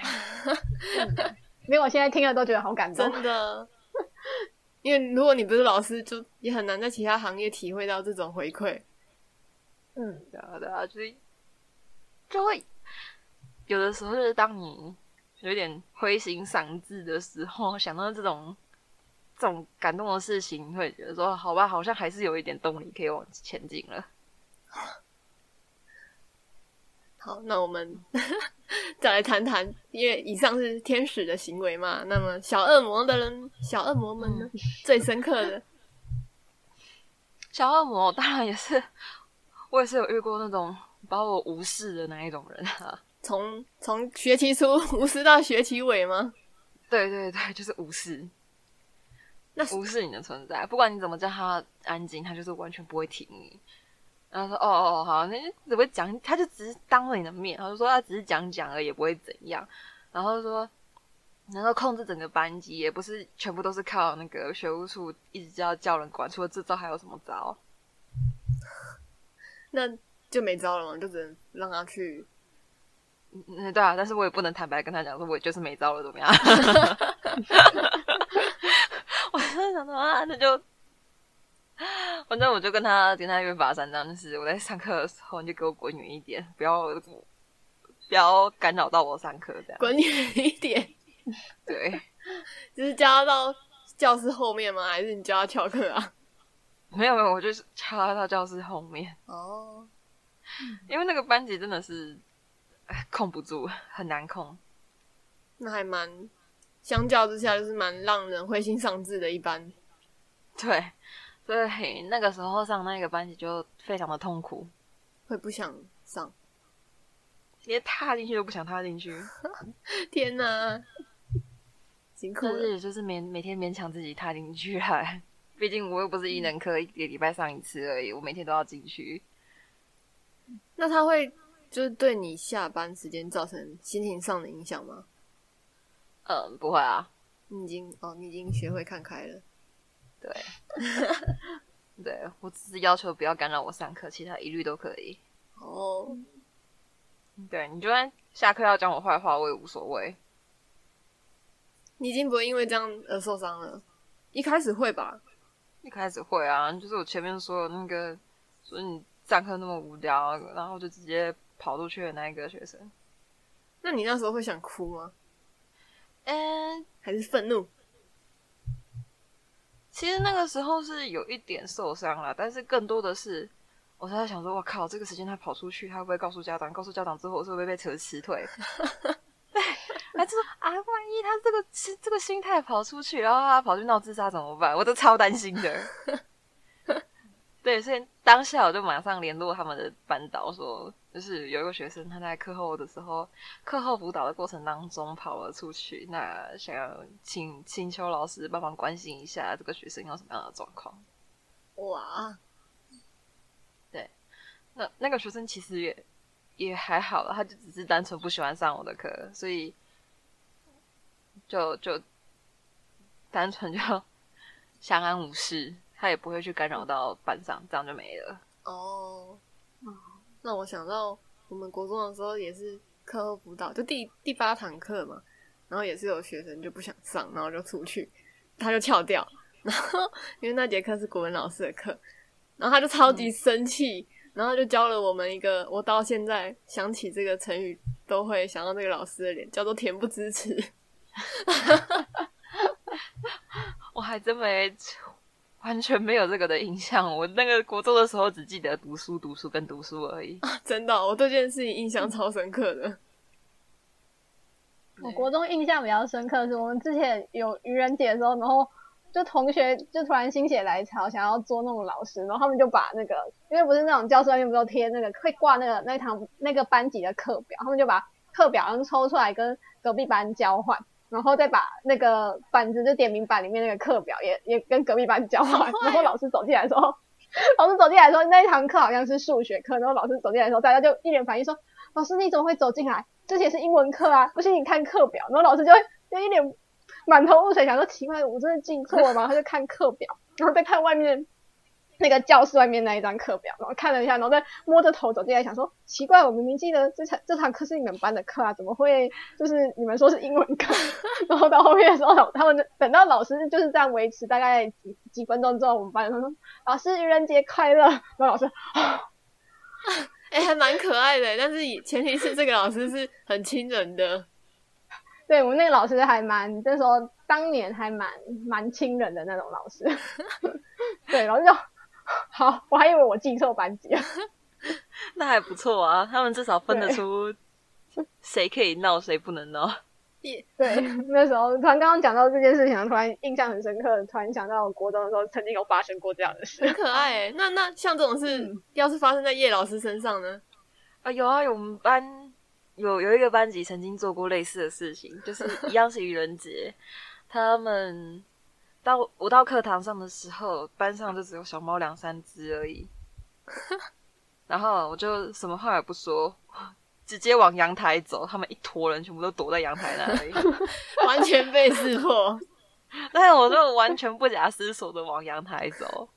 [LAUGHS] 没有，我现在听了都觉得好感动，真的。因为如果你不是老师，就也很难在其他行业体会到这种回馈。嗯，对啊，对啊，就是就会有的时候，就是当你有点灰心丧志的时候，想到这种这种感动的事情，会觉得说，好吧，好像还是有一点动力可以往前进了。[LAUGHS] 好，那我们 [LAUGHS] 再来谈谈，因为以上是天使的行为嘛。那么小恶魔的人，小恶魔们呢？最深刻的 [LAUGHS] 小恶魔，当然也是我也是有遇过那种把我无视的那一种人啊。从从学期初无视到学期尾吗？[LAUGHS] 对对对，就是无视。那无视你的存在，不管你怎么叫他安静，他就是完全不会听你。然后说：“哦哦哦，好，那怎么讲？他就只是当着你的面，然后说他只是讲讲而已，也不会怎样。然后说能够控制整个班级，也不是全部都是靠那个学务处一直叫叫人管，除了这招还有什么招？[LAUGHS] 那就没招了嘛，就只能让他去。嗯，对啊，但是我也不能坦白跟他讲说，我就是没招了，怎么样？[LAUGHS] [LAUGHS] 我在想说啊，那就。” [LAUGHS] 反正我就跟他跟他约法三章，就是我在上课的时候，你就给我滚远一点，不要不要干扰到我上课，这样滚远一点。对，就是叫他到教室后面吗？还是你叫他翘课啊？没有没有，我就是叫他到教室后面。哦，因为那个班级真的是控不住，很难控。那还蛮，相较之下就是蛮让人灰心丧志的一班。对，所以那个时候上那个班级就非常的痛苦，会不想上，连踏进去都不想踏进去。[LAUGHS] 天哪，[LAUGHS] 辛苦了。就是勉每天勉强自己踏进去来，毕竟我又不是艺能科，一个礼拜上一次而已，我每天都要进去。那他会就是对你下班时间造成心情上的影响吗？嗯，不会啊。你已经哦，你已经学会看开了。对，[LAUGHS] 对我只是要求不要干扰我上课，其他一律都可以。哦，对，你就算下课要讲我坏话，我也无所谓。你已经不会因为这样而受伤了。一开始会吧？一开始会啊，就是我前面说的那个，说你上课那么无聊，然后就直接跑出去的那一个学生。那你那时候会想哭吗？嗯，还是愤怒？其实那个时候是有一点受伤了，但是更多的是，我在想说，我靠，这个时间他跑出去，他会不会告诉家长？告诉家长之后，我是不是会被辞辞退？[LAUGHS] 对，还是说啊，万一他这个这个心态跑出去，然后他跑去闹自杀怎么办？我都超担心的。对，所以当下我就马上联络他们的班导说。就是有一个学生，他在课后的时候，课后辅导的过程当中跑了出去，那想要请请求老师帮忙关心一下这个学生有什么样的状况。哇，对，那那个学生其实也也还好了，他就只是单纯不喜欢上我的课，所以就就单纯就 [LAUGHS] 相安无事，他也不会去干扰到班上，这样就没了。哦。那我想到我们国中的时候也是课后辅导，就第第八堂课嘛，然后也是有学生就不想上，然后就出去，他就翘掉，然后因为那节课是国文老师的课，然后他就超级生气，嗯、然后就教了我们一个，我到现在想起这个成语都会想到那个老师的脸，叫做“恬不知耻”，[LAUGHS] 我还真没。完全没有这个的印象。我那个国中的时候只记得读书、读书跟读书而已。啊、真的、哦，我对这件事情印象超深刻的。[LAUGHS] 我国中印象比较深刻是，我们之前有愚人节的时候，然后就同学就突然心血来潮，想要做那种老师，然后他们就把那个，因为不是那种教室外面不都贴那个会挂那个那堂那个班级的课表，他们就把课表然后抽出来跟隔壁班交换。然后再把那个板子，就点名板里面那个课表也也跟隔壁班交换。然后老师走进来说，[LAUGHS] 老师走进来说那一堂课好像是数学课。然后老师走进来的时候，大家就一脸反应说：“老师你怎么会走进来？这节是英文课啊！不信你看课表。”然后老师就就一脸满头雾水，想说奇怪，我真的记错了吗？他就看课表，然后再看外面。[LAUGHS] 那个教室外面那一张课表，然后看了一下，然后再摸着头走进来，想说奇怪，我明明记得这场这堂课是你们班的课啊，怎么会就是你们说是英文课？[LAUGHS] 然后到后面的时候，他们等到老师就是这样维持大概几几分钟之后，我们班他说老师愚人节快乐，然后老师啊，[LAUGHS] 哎、欸，还蛮可爱的，但是前提是这个老师是很亲人的，对我们那个老师还蛮，就是说当年还蛮蛮亲人的那种老师，对，然后就。[LAUGHS] 好，我还以为我记错班级了。[LAUGHS] 那还不错啊，他们至少分得出谁可以闹，谁不能闹。[LAUGHS] 对，那时候突然刚刚讲到这件事情，突然印象很深刻，突然想到我国中的时候曾经有发生过这样的事，很可爱。那那像这种事，嗯、要是发生在叶老师身上呢？啊，有啊，有我们班有有一个班级曾经做过类似的事情，就是一样是愚人节，他们。到我到课堂上的时候，班上就只有小猫两三只而已。[LAUGHS] 然后我就什么话也不说，直接往阳台走。他们一坨人全部都躲在阳台那里，[LAUGHS] 完全被识破。[LAUGHS] 但是我就完全不假思索的往阳台走。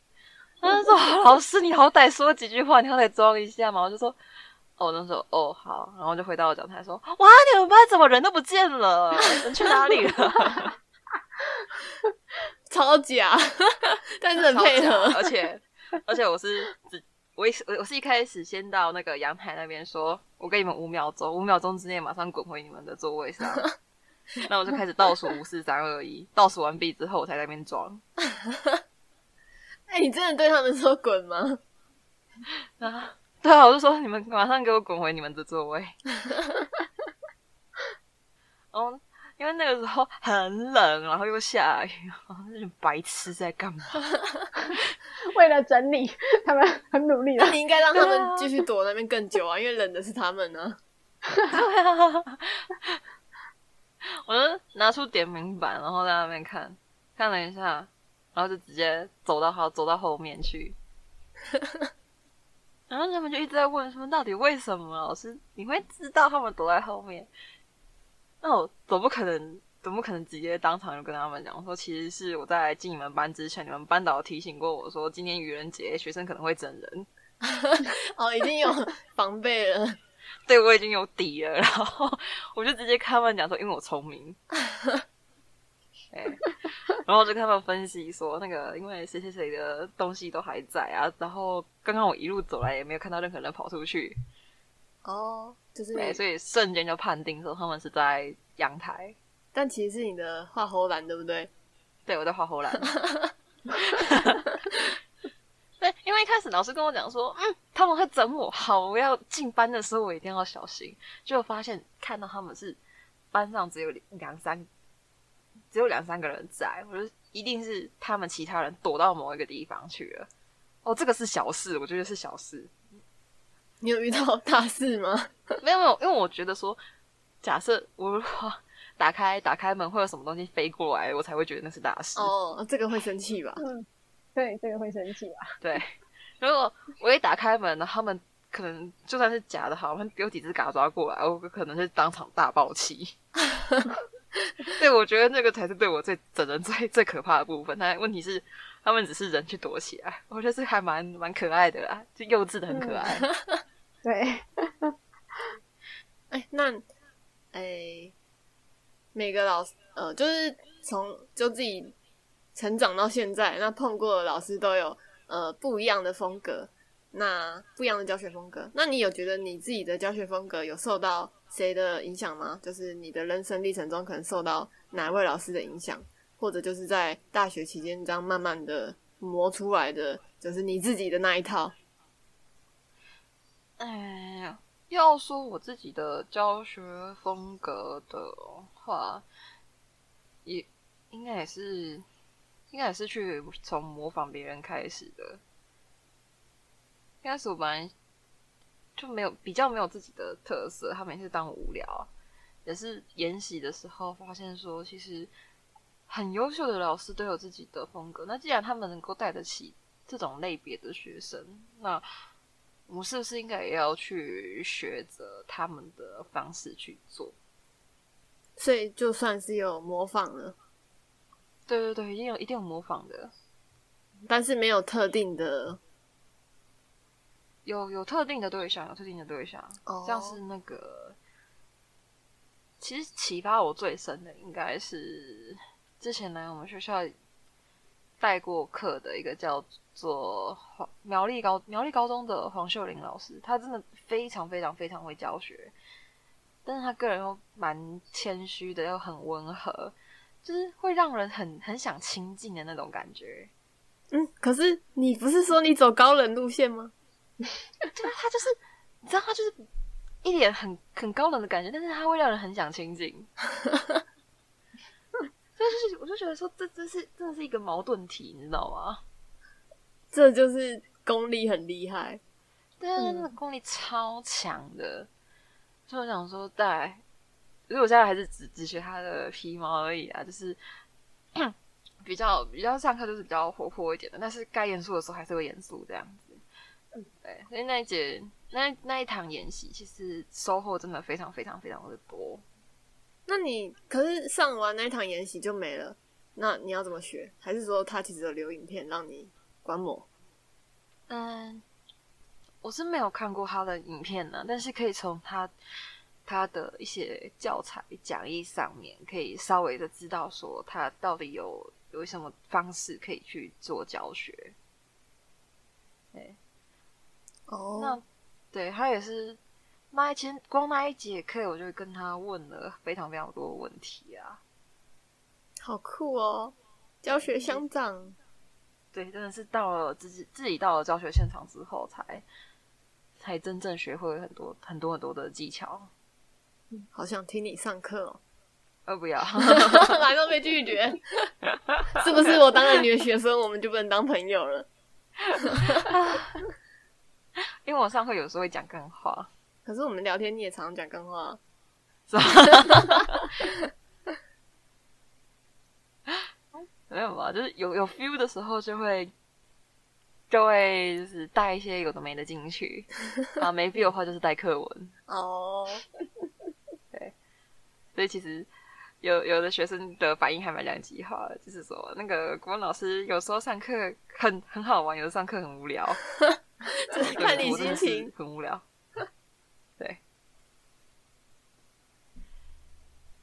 他就说：“老师，你好歹说几句话，你好歹装一下嘛。”我就说：“哦，那时候哦好。”然后就回到我讲台说：“哇，你们班怎么人都不见了？人去哪里了？”超假，[LAUGHS] 但是很配合，而且而且我是只我一我是一开始先到那个阳台那边说，我给你们五秒钟，五秒钟之内马上滚回你们的座位上。[LAUGHS] 那我就开始倒数五四三二一，倒数完毕之后我才在那边装。[LAUGHS] 哎、欸，你真的对他们说滚吗？啊，对啊，我就说你们马上给我滚回你们的座位。哦，因为那个时候很冷，然后又下雨，那种白痴在干嘛？[LAUGHS] 为了整理，他们很努力。那你应该让他们继续躲那边更久啊，因为冷的是他们呢、[LAUGHS] 啊。对啊，我就拿出点名板，然后在那边看，看了一下，然后就直接走到好，走到后面去。[LAUGHS] 然后他们就一直在问说：“到底为什么老师你会知道他们躲在后面？”那我总不可能，总不可能直接当场就跟他们讲说：“其实是我在进你们班之前，你们班导提醒过我说，今天愚人节学生可能会整人。[LAUGHS] ”哦，已经有防备了。对，我已经有底了，然后我就直接跟他们讲说：“因为我聪明。[LAUGHS] ”哎，然后就跟他们分析说，那个因为谁谁谁的东西都还在啊，然后刚刚我一路走来也没有看到任何人跑出去。哦，就是对，所以瞬间就判定说他们是在阳台。但其实是你的画喉兰，对不对？对，我在画喉兰。[LAUGHS] [LAUGHS] 对，因为一开始老师跟我讲说，嗯，他们会整我，好，我要进班的时候我一定要小心。就发现看到他们是班上只有两三。只有两三个人在，我就一定是他们其他人躲到某一个地方去了。哦，这个是小事，我觉得是小事。你有遇到 [LAUGHS] 大事吗？[LAUGHS] 没有没有，因为我觉得说，假设我 [LAUGHS] 打开打开门会有什么东西飞过来，我才会觉得那是大事。哦，这个会生气吧？嗯，对，这个会生气吧？对，如果我一打开门呢，他们可能就算是假的，好，他们有几只嘎抓过来，我可能是当场大爆气。对，我觉得那个才是对我最整人最最可怕的部分。但问题是，他们只是人去躲起来，我觉得是还蛮蛮可爱的啦，就幼稚的很可爱。嗯、对，[LAUGHS] 哎、欸，那哎、欸，每个老师呃，就是从就自己成长到现在，那碰过的老师都有呃不一样的风格，那不一样的教学风格。那你有觉得你自己的教学风格有受到谁的影响吗？就是你的人生历程中可能受到哪位老师的影响，或者就是在大学期间这样慢慢的磨出来的，就是你自己的那一套。哎，要说我自己的教学风格的话，也应该也是，应该也是去从模仿别人开始的。应该是我本来。就没有比较没有自己的特色，他每次当我无聊，也是研习的时候发现说，其实很优秀的老师都有自己的风格。那既然他们能够带得起这种类别的学生，那我们是不是应该也要去学着他们的方式去做？所以就算是有模仿了，对对对，一定有一定有模仿的，但是没有特定的。有有特定的对象，有特定的对象，oh. 像是那个，其实启发我最深的应该是之前来我们学校带过课的一个叫做黄苗栗高苗栗高中的黄秀玲老师，他真的非常非常非常会教学，但是他个人又蛮谦虚的，又很温和，就是会让人很很想亲近的那种感觉。嗯，可是你不是说你走高冷路线吗？[LAUGHS] 对啊，他就是，你知道，他就是一脸很很高冷的感觉，但是他会让人很想亲近。[LAUGHS] 所以就是，我就觉得说，这真是真的是一个矛盾体，你知道吗？这就是功力很厉害，对啊，那个功力超强的。嗯、所以我想说，在，因为我现在还是只只学他的皮毛而已啊，就是 [COUGHS] 比较比较上课就是比较活泼一点的，但是该严肃的时候还是会严肃这样子。对，所以那一节那那一堂演习，其实收获真的非常非常非常的多。那你可是上完那一堂演习就没了，那你要怎么学？还是说他其实有留影片让你观摩？嗯，我是没有看过他的影片呢，但是可以从他他的一些教材讲义上面，可以稍微的知道说他到底有有什么方式可以去做教学。对。哦，oh. 那对他也是那一天光那一节课，我就跟他问了非常非常多问题啊，好酷哦！教学相长，对，真的是到了自己自己到了教学现场之后才，才才真正学会很多很多很多的技巧。好想听你上课哦！[LAUGHS] 呃，不要 [LAUGHS] [LAUGHS] 马上被拒绝，是不是？我当了你的学生，我们就不能当朋友了？因为我上课有时候会讲更话，可是我们聊天你也常常讲更话，是吧？没有吧？就是有有 feel 的时候，就会就会就是带一些有的没的进去啊。没 feel 的话，就是带课文 [LAUGHS] 哦。[LAUGHS] 对，所以其实有有的学生的反应还蛮两极化的，就是说那个国文老师有时候上课很很好玩，有的上课很无聊，[LAUGHS] 就是看你心情，很无聊。对，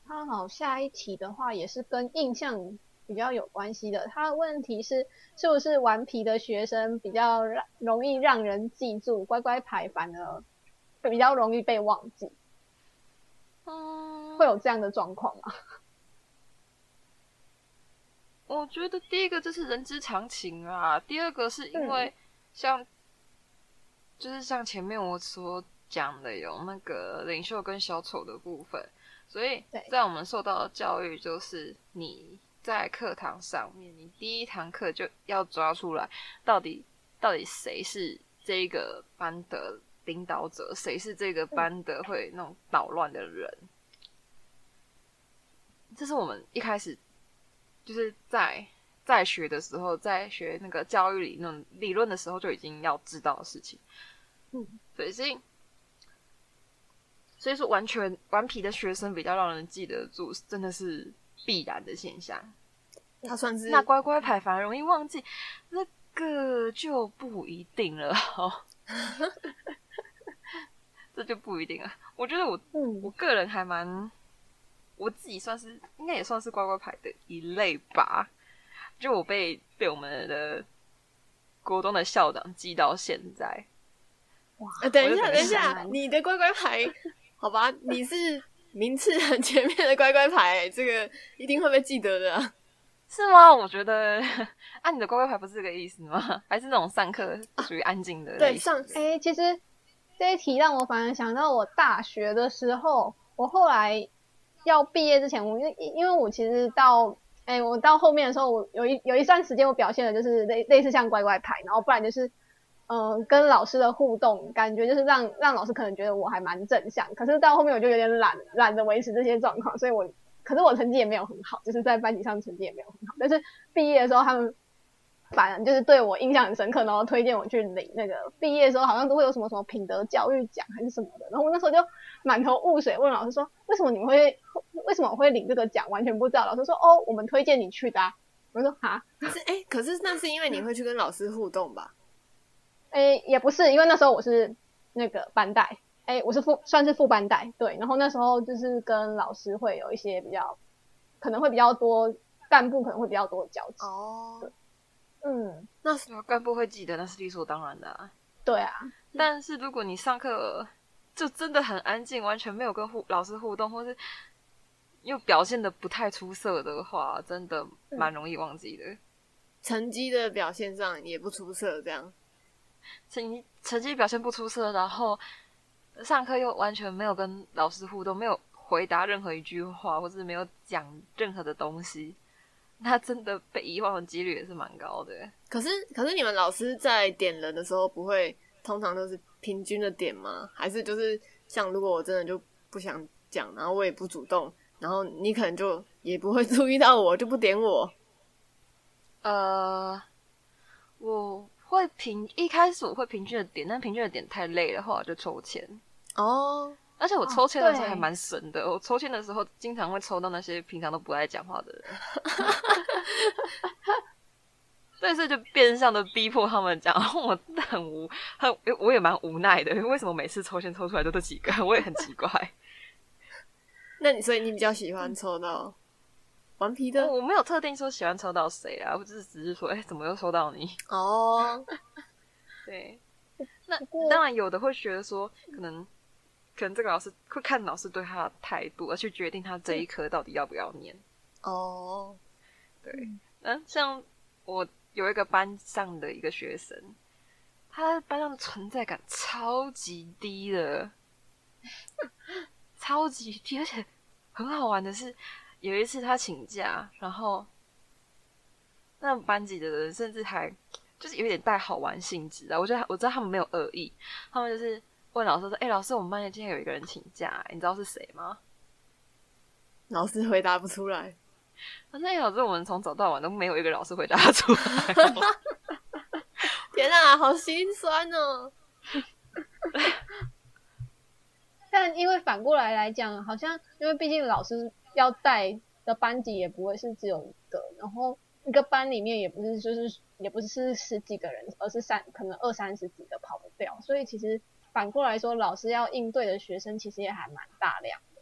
好好，下一题的话也是跟印象。比较有关系的，他的问题是，是不是顽皮的学生比较让容易让人记住，乖乖牌反而比较容易被忘记？嗯，会有这样的状况吗？[LAUGHS] 我觉得第一个就是人之常情啊，第二个是因为像，嗯、就是像前面我所讲的有那个领袖跟小丑的部分，所以在我们受到的教育就是你。在课堂上面，你第一堂课就要抓出来，到底到底谁是这个班的领导者，谁是这个班的会那种捣乱的人。这是我们一开始就是在在学的时候，在学那个教育理论理论的时候就已经要知道的事情。嗯，对，所以所以说，完全顽皮的学生比较让人记得住，真的是。必然的现象，那算是那乖乖牌反而容易忘记，那个就不一定了哦。[LAUGHS] 这就不一定了。我觉得我、嗯、我个人还蛮，我自己算是应该也算是乖乖牌的一类吧。就我被被我们的国中的校长记到现在。哇！等一下，等一下，你的乖乖牌，好吧？你是。名次很前面的乖乖牌，欸，这个一定会被记得的，啊，是吗？我觉得，[LAUGHS] 啊，你的乖乖牌不是这个意思吗？[LAUGHS] 还是那种上课属于安静的，啊？对，上哎，欸，其实这一题让我反而想到我大学的时候，我后来要毕业之前，我因为因为我其实到哎，欸，我到后面的时候，我有一有一段时间我表现的就是类类似像乖乖牌，然后不然就是。嗯、跟老师的互动感觉就是让让老师可能觉得我还蛮正向，可是到后面我就有点懒，懒得维持这些状况，所以我可是我成绩也没有很好，就是在班级上成绩也没有很好。但是毕业的时候，他们反而就是对我印象很深刻，然后推荐我去领那个毕业的时候好像都会有什么什么品德教育奖还是什么的，然后我那时候就满头雾水，问老师说为什么你们会为什么我会领这个奖，完全不知道。老师说哦，我们推荐你去的、啊。我说哈，可是哎，可是那是因为你会去跟老师互动吧？诶，也不是，因为那时候我是那个班代，诶，我是副，算是副班代，对。然后那时候就是跟老师会有一些比较，可能会比较多干部可能会比较多的交集。哦，对，嗯，那时候干部会记得，那是理所当然的啊。对啊，[LAUGHS] 但是如果你上课就真的很安静，完全没有跟互老师互动，或是又表现的不太出色的话，真的蛮容易忘记的。嗯，成绩的表现上也不出色，这样。成绩成绩表现不出色，然后上课又完全没有跟老师互动，没有回答任何一句话，或是没有讲任何的东西，那真的被遗忘的几率也是蛮高的。可是，可是你们老师在点人的时候，不会通常都是平均的点吗？还是就是像如果我真的就不想讲，然后我也不主动，然后你可能就也不会 [LAUGHS] 注意到我，就不点我？呃，我。会平一开始我会平均的点，但平均的点太累了，后来就抽签哦。Oh, 而且我抽签的时候还蛮神的，我抽签的时候经常会抽到那些平常都不爱讲话的人，[LAUGHS] 所以就变相的逼迫他们讲。我很无很，我也蛮无奈的。为什么每次抽签抽出来都这几个？我也很奇怪。[LAUGHS] 那你所以你比较喜欢抽到？顽皮的，我没有特定说喜欢抽到谁啊，我只是只是说，哎、欸，怎么又抽到你？[LAUGHS] 哦，对，那当然有的会觉得说，可能可能这个老师会看老师对他的态度，而去决定他这一科到底要不要念。哦，对，嗯，像我有一个班上的一个学生，他在班上的存在感超级低的，[LAUGHS] 超级低，而且很好玩的是，有一次他请假，然后那班级的人甚至还就是有点带好玩性质的。我觉得我知道他们没有恶意，他们就是问老师说：“哎、欸，老师，我们班今天有一个人请假，你知道是谁吗？”老师回答不出来。反正老师，我们从早到晚都没有一个老师回答出来。天啊，好心酸哦！[LAUGHS] 但因为反过来来讲，好像因为毕竟老师要带的班级也不会是只有一个，然后一个班里面也不是就是也不是十几个人，而是三可能二三十几个跑不掉，所以其实反过来说，老师要应对的学生其实也还蛮大量的。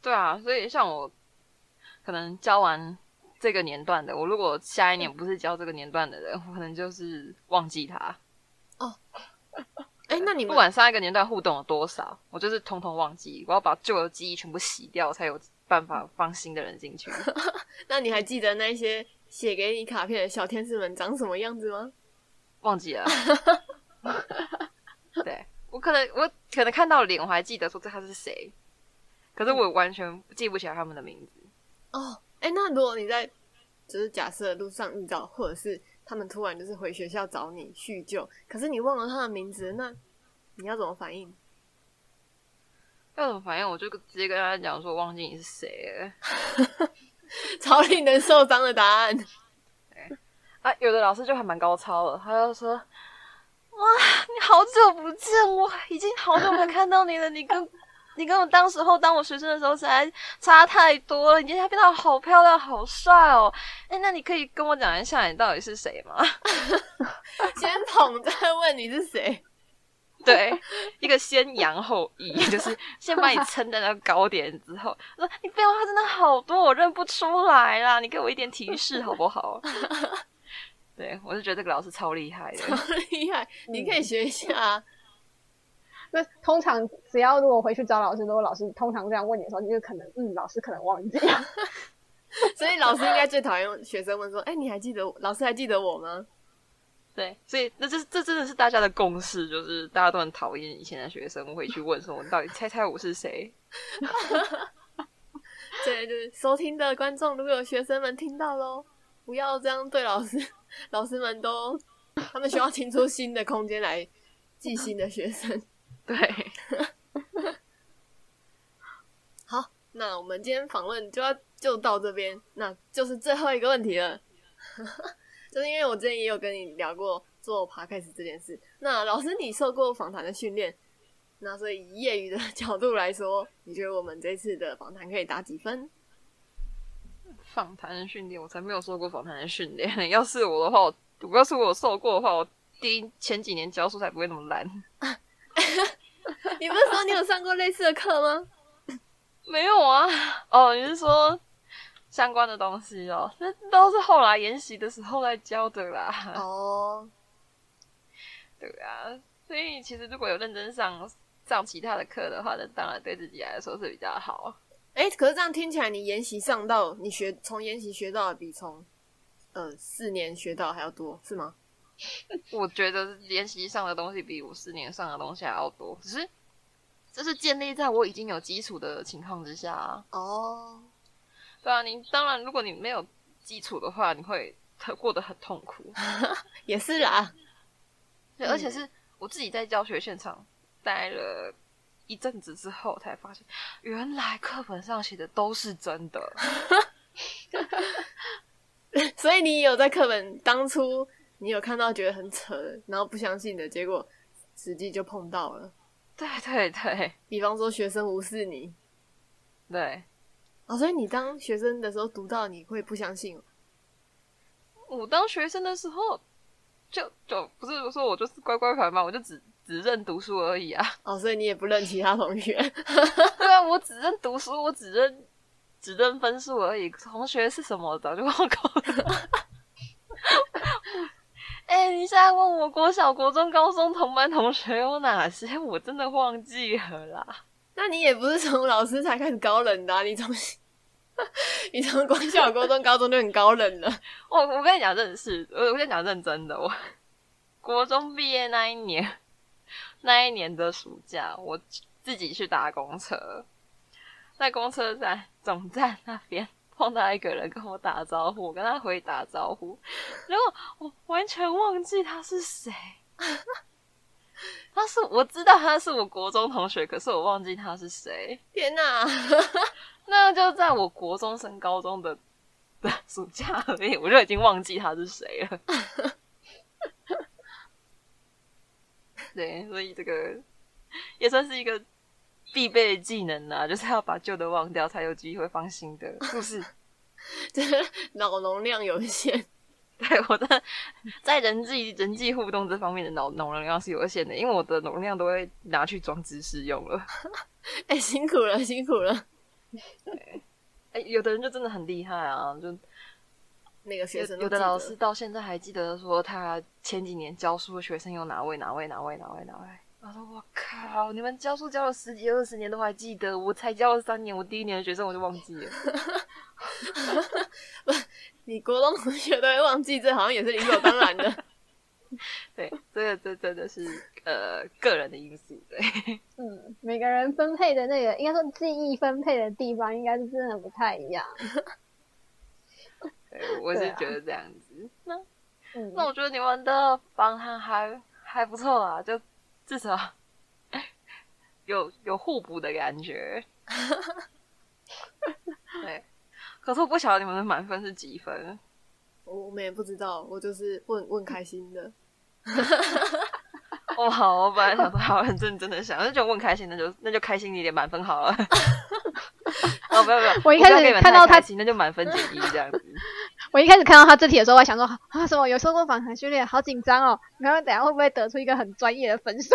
对啊，所以像我可能教完。这个年段的，我如果下一年不是教这个年段的人，我可能就是忘记他。哦，哎，那你不管上一个年段互动了多少，我就是通通忘记。我要把旧的记忆全部洗掉，才有办法放新的人进去。[LAUGHS] 那你还记得那些写给你卡片的小天使们长什么样子吗？忘记了。[LAUGHS] 对，我可能我可能看到脸，我还记得说这他是谁，可是我完全记不起来他们的名字。哦。哎，那如果你在，就是假设路上遇到，或者是他们突然就是回学校找你叙旧，可是你忘了他的名字，那你要怎么反应？要怎么反应？我就直接跟他讲说，忘记你是谁了，[LAUGHS] 超令人受伤的答案。[LAUGHS] 啊，有的老师就还蛮高超的，他就说：“哇，你好久不见，我已经好久没看到你了，你跟……”你跟我当时候当我学生的时候，实在差太多了。你今天变得好漂亮，好帅哦！哎，那你可以跟我讲一下，你到底是谁吗？[LAUGHS] 先捧再问你是谁？对，一个先扬后抑，就是先把你撑在那个高点之后，说你变化真的好多，我认不出来啦。你给我一点提示好不好？[LAUGHS] 对，我就觉得这个老师超厉害的，超厉害，你可以学一下。那通常只要如果回去找老师，如果老师通常这样问你的时候，你就可能嗯，老师可能忘记了。[LAUGHS] 所以老师应该最讨厌学生问说：“哎、欸，你还记得？老师还记得我吗？”对，所以那这这真的是大家的共识，就是大家都很讨厌以前的学生会去问说：“我到底猜猜我是谁？” [LAUGHS] 对，就是收听的观众，如果有学生们听到喽，不要这样对老师，老师们都他们需要腾出新的空间来记新的学生。[LAUGHS] 对，好，那我们今天访问就要就到这边，那就是最后一个问题了。就是因为我之前也有跟你聊过做 podcast 这件事，那老师你受过访谈的训练，那所以以业余的 [LAUGHS] 角度来说，你觉得我们这次的访谈可以打几分？访谈的训练，我才没有受过访谈的训练。[LAUGHS] 要是我的话，我要是我受过的话，我第一前几年教书才不会那么烂。[LAUGHS] 你不是说你有上过类似的课吗？没有啊。哦，你是说相关的东西哦？那都是后来研习的时候来教的啦。哦，[LAUGHS] 对啊。所以其实如果有认真上上其他的课的话，那当然对自己来说是比较好。哎，可是这样听起来，你研习上到你学从研习学到的比从呃四年学到还要多，是吗？[LAUGHS] 我觉得研习上的东西比我四年上的东西还要多，只是这是建立在我已经有基础的情况之下啊。哦，对啊，你当然，如果你没有基础的话，你会过得很痛苦。[LAUGHS] 也是啦，对，而且是我自己在教学现场待了一阵子之后，才发现原来课本上写的都是真的。[LAUGHS] 所以你有在课本当初。你有看到觉得很扯，然后不相信的结果，实际就碰到了。对对对，比方说学生无视你，对，哦，所以你当学生的时候读到，你会不相信？我当学生的时候，就就不是说我就是乖乖牌嘛，我就只只认读书而已啊。[LAUGHS] 哦，所以你也不认其他同学？[LAUGHS] 对啊，我只认读书，我只认只认分数而已。同学是什么，早就忘光了。[LAUGHS] 哎、欸，你现在问我国小、国中、高中同班同学有哪些，我真的忘记了啦。那你也不是从老师才开始高冷的，你从你从国小、高中、高中就很高冷了。[LAUGHS] 我我跟你讲，真的是我我跟你讲认真的，我国中毕业那一年，那一年的暑假，我自己去搭公车，在公车站总站那边碰到一个人跟我打招呼，我跟他回打招呼，然后我完全忘记他是谁。他是我知道他是我国中同学，可是我忘记他是谁。天哪！[LAUGHS] 那就在我国中升高中的的暑假而已，我就已经忘记他是谁了。[LAUGHS] 对，所以这个也算是一个必备的技能啊，就是要把旧的忘掉，才有机会放新的，是不是？就是脑容量有限。对，我的在人际人际互动这方面的脑脑容量是有限的，因为我的容量都会拿去装知识用了。[LAUGHS] 哎、欸，辛苦了，辛苦了。哎、欸，有的人就真的很厉害啊，就那个学生，有的老师到现在还记得说他前几年教书的学生有哪位哪位哪位哪位哪位。他说：“我靠，你们教书教了十几二十年都还记得，我才教了三年，我第一年的学生我就忘记了。[LAUGHS] [LAUGHS] 不，你国中同学都会忘记，这好像也是理所当然的。[LAUGHS] 对，这个这真的是呃个人的因素。对，[LAUGHS] 嗯，每个人分配的那个，应该说记忆分配的地方，应该是真的不太一样。[LAUGHS] 对，我是觉得这样子。那、嗯、那我觉得你们的方案还还不错啊，就。”至少有有互补的感觉，对。可是我不晓得你们的满分是几分，我们也不知道。我就是问问开心的。[LAUGHS] 哦，好，我本来想说好很认真的想，那就问开心，那就那就开心一点，满分好了。[LAUGHS] 哦，不要不要，我一开始看到他，那就满分减一这样子。[LAUGHS] 我一开始看到他这题的时候，我还想说啊，什么有受过访谈训练，好紧张哦！你看等下会不会得出一个很专业的分数？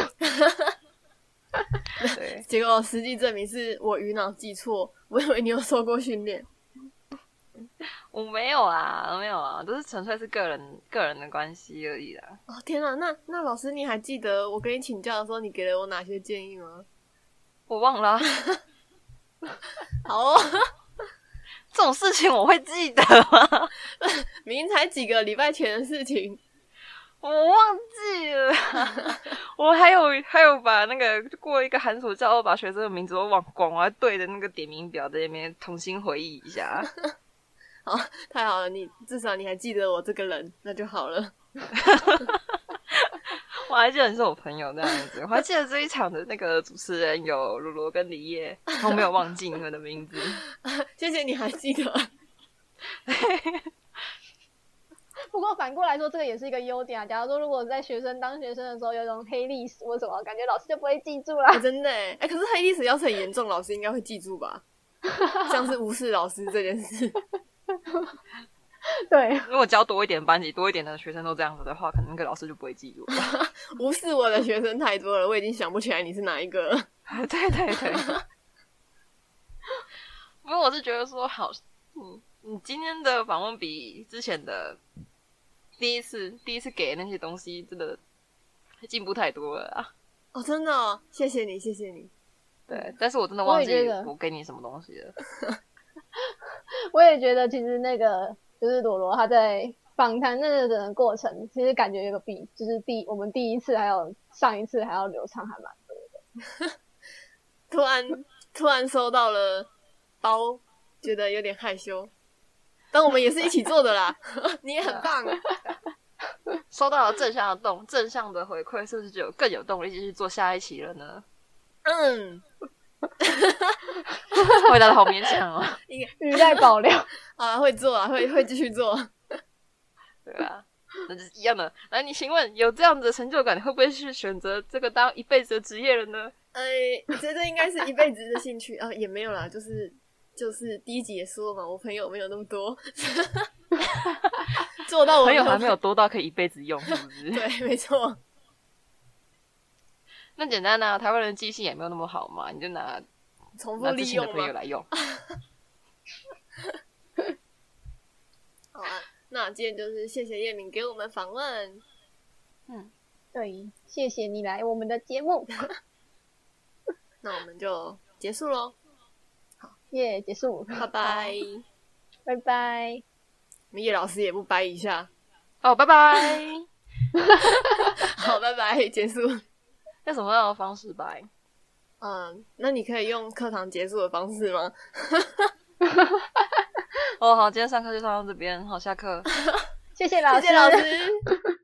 对，结果实际证明是我鱼脑记错，我以为你有受过训练。[LAUGHS] 我没有啊，没有啊，都是纯粹是个人个人的关系而已啦。哦天啊，那那老师你还记得我跟你请教的时候，你给了我哪些建议吗？[LAUGHS] 我忘了。[LAUGHS] 好哦。这种事情我会记得吗？明明才几个礼拜前的事情，我忘记了。我还有还有把那个过一个寒暑假，我把学生的名字都忘光，我还对着那个点名表在那边重新回忆一下。好，太好了，你至少你还记得我这个人，那就好了。[LAUGHS] 我还记得你是我朋友那样子，我还记得这一场的那个主持人有罗罗跟李烨，我没有忘记你们的名字。[LAUGHS] 谢谢你还记得。[LAUGHS] 不过反过来说，这个也是一个优点啊。假如说如果在学生当学生的时候有一种黑历史或什么，感觉老师就不会记住了。啊、真的哎，哎，可是黑历史要是很严重，老师应该会记住吧？像是无视老师这件事。[LAUGHS] 对，如果教多一点班级多一点的学生都这样子的话，可能那个老师就不会记住了。[LAUGHS] 无视我的学生太多了，我已经想不起来你是哪一个了。[LAUGHS] 对对对。不过我是觉得说，好，嗯你今天的访问比之前的第一次第一次给的那些东西，真的进步太多了啊！哦，真的哦，谢谢你，谢谢你。对，但是我真的忘记我给你什么东西了。[LAUGHS] 我也觉得，其实那个就是朵罗他在访谈那个的过程，其实感觉有个比就是第我们第一次还有上一次还要流畅，还蛮多的。[LAUGHS] 突然突然收到了包，觉得有点害羞。但我们也是一起做的啦，[LAUGHS] 你也很棒。收到了正向的动正向的回馈，是不是就有更有动力继续做下一期了呢？嗯。回答的好勉强哦，语带保留 [LAUGHS] 啊，会做啊，会会继续做，对啊？那就是一样的。来，你请问有这样的成就感，你会不会去选择这个当一辈子的职业了呢？哎，我觉得应该是一辈子的兴趣啊，[LAUGHS] 也没有啦，就是就是第一集也说嘛，我朋友没有那么多，[LAUGHS] 做到我朋友还没有多到可以一辈子用，是不是？对，没错。那简单啊，台湾人记性也没有那么好嘛，你就拿重复利用的朋友来用。[LAUGHS] 好啊，那今天就是谢谢叶敏给我们访问。嗯，对，谢谢你来我们的节目。[LAUGHS] 那我们就结束喽。好，耶、yeah，结束，拜拜，拜拜。我们叶老师也不掰一下。哦，拜拜。[LAUGHS] 好拜。拜结束。用什么样的方式拜？嗯，那你可以用课堂结束的方式吗？[LAUGHS] 哦，好，今天上课就上到这边，好，下课。[LAUGHS] 谢谢老师，谢谢老师。